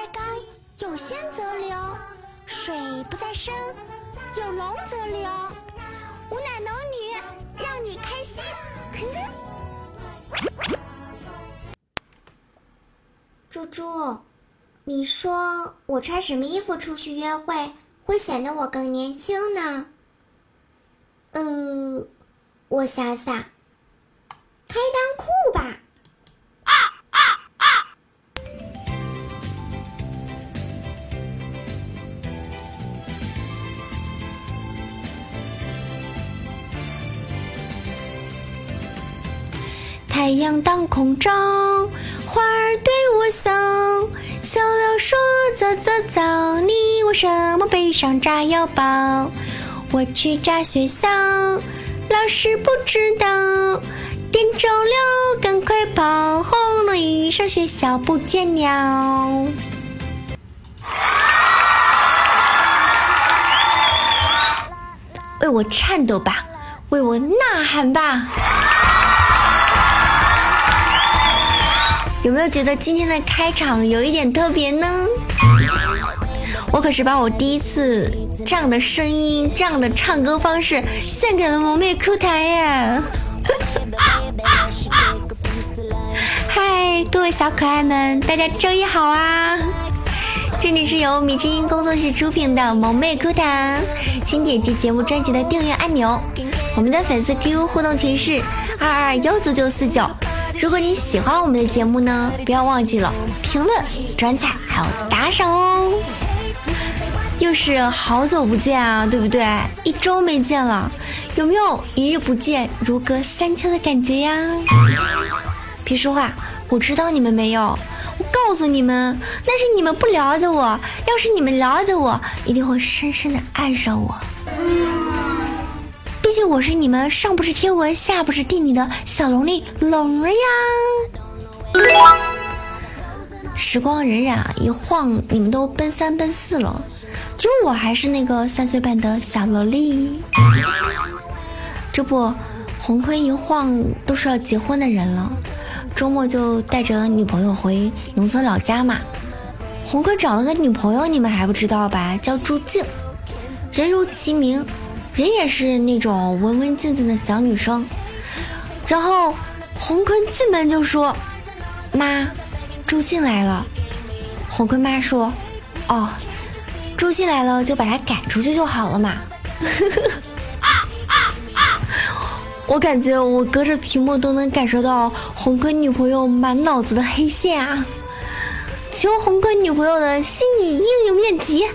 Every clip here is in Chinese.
在高，有仙则流；水不在深，有龙则灵。吾乃能女，让你开心。猪猪，你说我穿什么衣服出去约会会显得我更年轻呢？呃，我想想，开太阳当空照，花儿对我笑，小鸟说早早早，你为什么背上炸药包？我去炸学校，老师不知道，电着了，赶快跑，轰隆一声，学校不见了。为我颤抖吧，为我呐喊吧！有没有觉得今天的开场有一点特别呢？我可是把我第一次这样的声音、这样的唱歌方式献给了萌妹 Q 弹耶！嗨，各位小可爱们，大家周一好啊！这里是由米之音工作室出品的萌妹 Q 弹，请点击节目专辑的订阅按钮。我们的粉丝 QQ 互动群是二二幺九九四九。如果你喜欢我们的节目呢，不要忘记了评论、转采还有打赏哦。又是好久不见啊，对不对？一周没见了，有没有一日不见如隔三秋的感觉呀？别说话，我知道你们没有。我告诉你们，那是你们不了解我。要是你们了解我，一定会深深的爱上我。毕竟我是你们上不是天文下不是地理的小萝莉龙儿呀！时光荏苒，一晃你们都奔三奔四了，就我还是那个三岁半的小萝莉。这不，红坤一晃都是要结婚的人了，周末就带着女朋友回农村老家嘛。红坤找了个女朋友，你们还不知道吧？叫朱静，人如其名。人也是那种文文静静的小女生，然后红坤进门就说：“妈，朱信来了。”红坤妈说：“哦，朱信来了就把他赶出去就好了嘛。”我感觉我隔着屏幕都能感受到红坤女朋友满脑子的黑线啊！求红坤女朋友的心理阴影面积。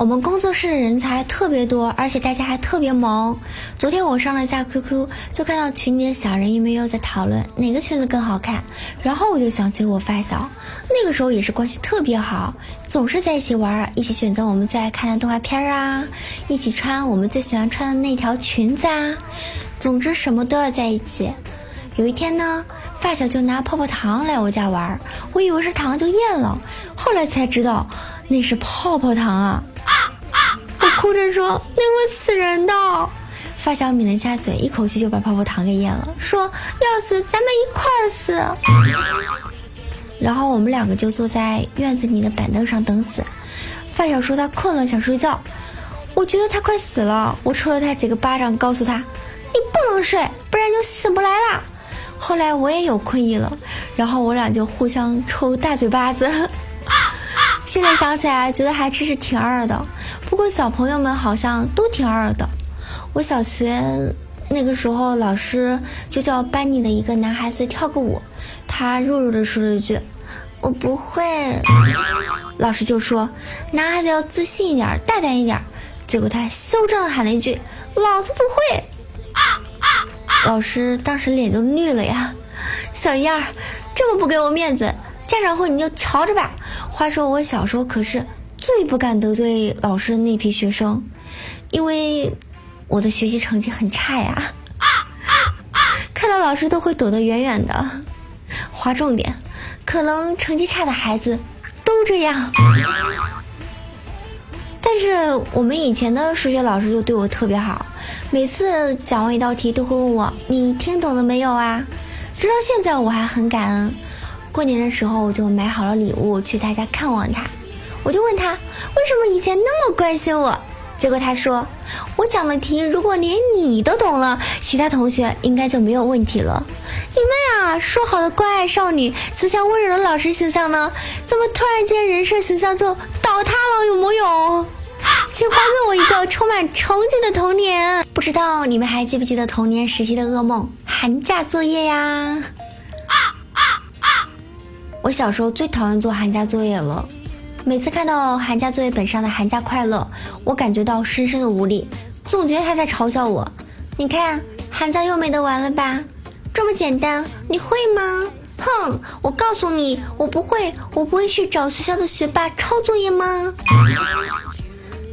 我们工作室的人才特别多，而且大家还特别萌。昨天我上了下 QQ，就看到群里的小人鱼们又在讨论哪个裙子更好看，然后我就想起我发小，那个时候也是关系特别好，总是在一起玩，一起选择我们最爱看的动画片啊，一起穿我们最喜欢穿的那条裙子啊，总之什么都要在一起。有一天呢，发小就拿泡泡糖来我家玩，我以为是糖就咽了，后来才知道那是泡泡糖啊。哭着说：“那会死人的。”发小抿了一下嘴，一口气就把泡泡糖给咽了，说：“要死，咱们一块儿死。”然后我们两个就坐在院子里的板凳上等死。发小说他困了，想睡觉。我觉得他快死了，我抽了他几个巴掌，告诉他：“你不能睡，不然就起不来了。”后来我也有困意了，然后我俩就互相抽大嘴巴子。现在想起来，觉得还真是挺二的。不过小朋友们好像都挺二的。我小学那个时候，老师就叫班里的一个男孩子跳个舞，他弱弱的说了一句：“我不会。”老师就说：“男孩子要自信一点，大胆一点。”结果他嚣张的喊了一句：“老子不会！”老师当时脸就绿了呀，小样儿，这么不给我面子！家长会你就瞧着吧。话说我小时候可是最不敢得罪老师的那批学生，因为我的学习成绩很差呀。看到老师都会躲得远远的。划重点，可能成绩差的孩子都这样。但是我们以前的数学老师就对我特别好，每次讲完一道题都会问我：“你听懂了没有啊？”直到现在我还很感恩。过年的时候我就买好了礼物去他家看望他。我就问他为什么以前那么关心我，结果他说我讲的题如果连你都懂了，其他同学应该就没有问题了。你们啊，说好的关爱少女、慈祥温柔的老师形象呢？怎么突然间人设形象就倒塌了？有木有？请还给我一个充满憧憬的童年。不知道你们还记不记得童年时期的噩梦——寒假作业呀？我小时候最讨厌做寒假作业了。每次看到寒假作业本上的“寒假快乐”，我感觉到深深的无力，总觉得他在嘲笑我。你看，寒假又没得玩了吧？这么简单，你会吗？哼，我告诉你，我不会，我不会去找学校的学霸抄作业吗？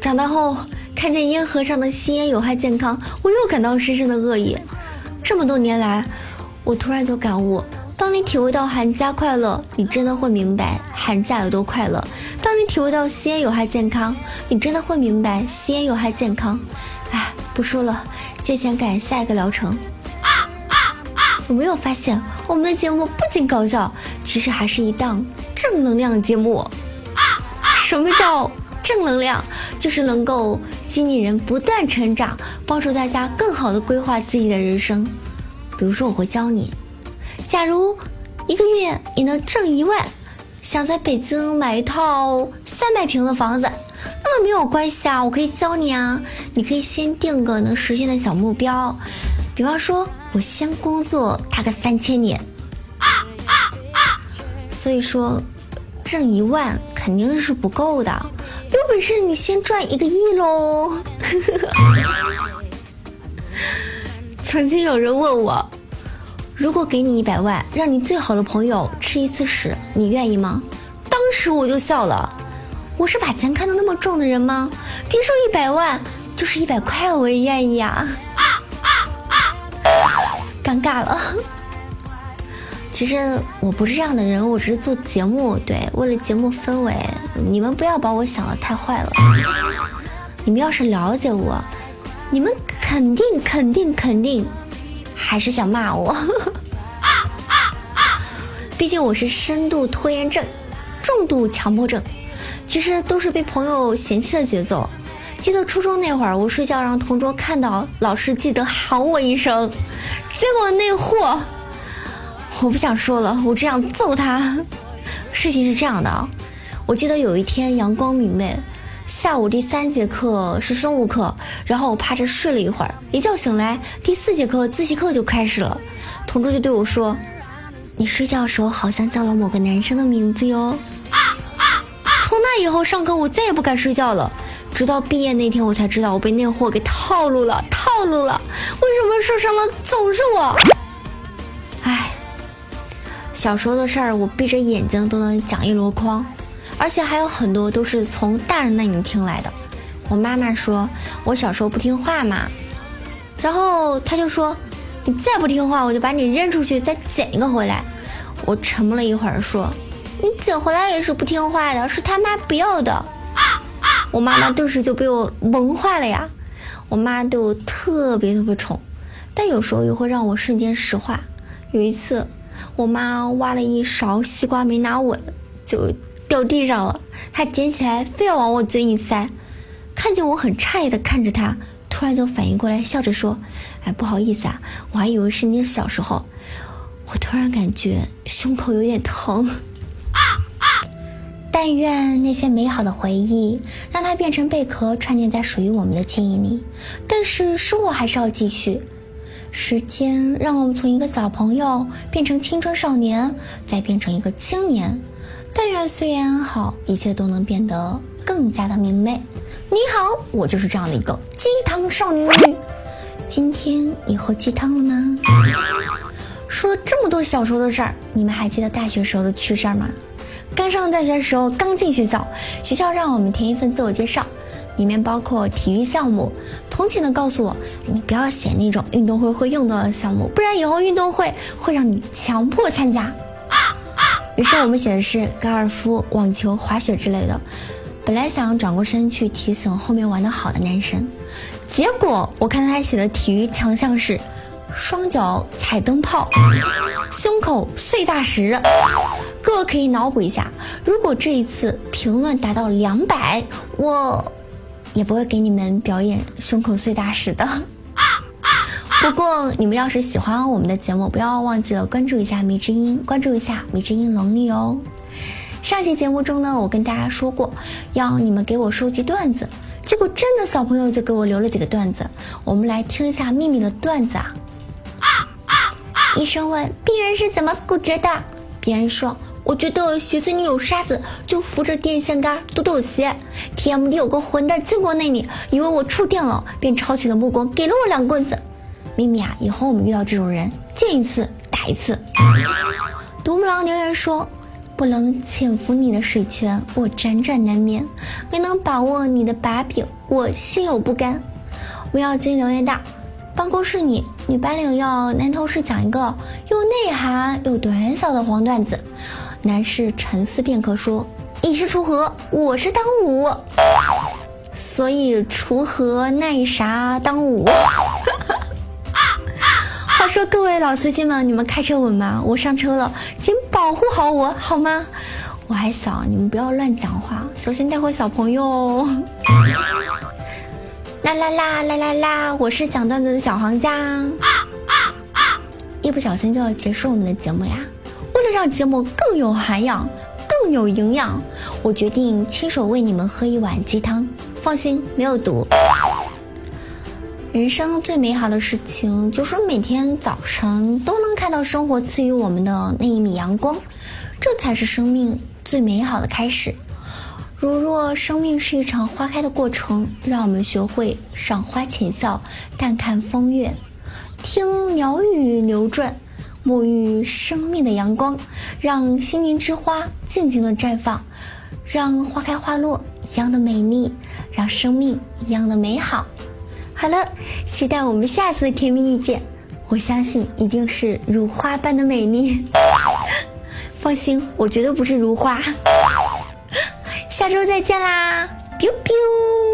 长大后看见烟盒上的吸烟有害健康，我又感到深深的恶意。这么多年来，我突然就感悟。当你体会到寒假快乐，你真的会明白寒假有多快乐；当你体会到吸烟有害健康，你真的会明白吸烟有害健康。哎，不说了，借钱赶下一个疗程。有没有发现我们的节目不仅搞笑，其实还是一档正能量节目？什么叫正能量？就是能够激励人不断成长，帮助大家更好的规划自己的人生。比如说，我会教你。假如一个月你能挣一万，想在北京买一套三百平的房子，那么没有关系啊，我可以教你啊。你可以先定个能实现的小目标，比方说，我先工作他个三千年。啊啊啊所以说，挣一万肯定是不够的，有本事你先赚一个亿喽。曾经有人问我。如果给你一百万，让你最好的朋友吃一次屎，你愿意吗？当时我就笑了。我是把钱看得那么重的人吗？别说一百万，就是一百块我也愿意啊！尴尬了。其实我不是这样的人，我只是做节目，对，为了节目氛围，你们不要把我想的太坏了。你们要是了解我，你们肯定肯定肯定。还是想骂我，毕竟我是深度拖延症、重度强迫症，其实都是被朋友嫌弃的节奏。记得初中那会儿，我睡觉让同桌看到，老师记得喊我一声，结果那货，我不想说了，我只想揍他。事情是这样的，我记得有一天阳光明媚。下午第三节课是生物课，然后我趴着睡了一会儿，一觉醒来，第四节课自习课就开始了。同桌就对我说：“你睡觉的时候好像叫了某个男生的名字哟。”从那以后上课我再也不敢睡觉了，直到毕业那天我才知道我被那货给套路了，套路了。为什么受伤了总是我？唉，小时候的事儿我闭着眼睛都能讲一箩筐。而且还有很多都是从大人那里听来的。我妈妈说我小时候不听话嘛，然后她就说：“你再不听话，我就把你扔出去，再捡一个回来。”我沉默了一会儿，说：“你捡回来也是不听话的，是他妈不要的。”我妈妈顿时就被我萌化了呀。我妈对我特别特别宠，但有时候又会让我瞬间石化。有一次，我妈挖了一勺西瓜没拿稳，就。掉地上了，他捡起来非要往我嘴里塞，看见我很诧异的看着他，突然就反应过来，笑着说：“哎，不好意思啊，我还以为是你小时候。”我突然感觉胸口有点疼。但愿那些美好的回忆让它变成贝壳，串联在属于我们的记忆里。但是生活还是要继续，时间让我们从一个小朋友变成青春少年，再变成一个青年。但愿岁月安好，一切都能变得更加的明媚。你好，我就是这样的一个鸡汤少女。今天你喝鸡汤了吗？说了这么多小时候的事儿，你们还记得大学时候的趣事儿吗？刚上大学的时候，刚进学校，学校让我们填一份自我介绍，里面包括体育项目。同情的告诉我，你不要写那种运动会会用到的项目，不然以后运动会会让你强迫参加。于是我们写的是高尔夫、网球、滑雪之类的。本来想转过身去提醒后面玩的好的男生，结果我看到他写的体育强项是双脚踩灯泡。胸口碎大石。各位可以脑补一下，如果这一次评论达到两百，我也不会给你们表演胸口碎大石的。不过你们要是喜欢我们的节目，不要忘记了关注一下迷之音，关注一下迷之音龙力哦。上期节目中呢，我跟大家说过，要你们给我收集段子，结果真的小朋友就给我留了几个段子，我们来听一下秘密的段子啊。医生问病人是怎么骨折的，病人说。我觉得鞋子里有沙子，就扶着电线杆抖抖鞋。TMD 有个混蛋经过那里，以为我触电了，便抄起了木棍，给了我两棍子。咪咪啊，以后我们遇到这种人，见一次打一次。独木狼留言说：“不能潜伏你的水泉，我辗转难眠；没能把握你的把柄，我心有不甘。”不要金留言大，办公室里女白领要男同事讲一个又内涵又短小的黄段子。男士沉思片刻说：“你是锄禾，我是当午，所以锄禾那啥当午。”话说各位老司机们，你们开车稳吗？我上车了，请保护好我好吗？我还小，你们不要乱讲话，小心带坏小朋友。啦啦啦啦啦啦！我是讲段子的小行家，一不小心就要结束我们的节目呀。为了让节目更有涵养、更有营养，我决定亲手为你们喝一碗鸡汤。放心，没有毒。人生最美好的事情就是每天早晨都能看到生活赐予我们的那一米阳光，这才是生命最美好的开始。如若生命是一场花开的过程，让我们学会赏花浅笑，淡看风月，听鸟语流转。沐浴生命的阳光，让心灵之花静静的绽放，让花开花落一样的美丽，让生命一样的美好。好了，期待我们下次的甜蜜遇见，我相信一定是如花般的美丽。放心，我绝对不是如花。下周再见啦，biu biu。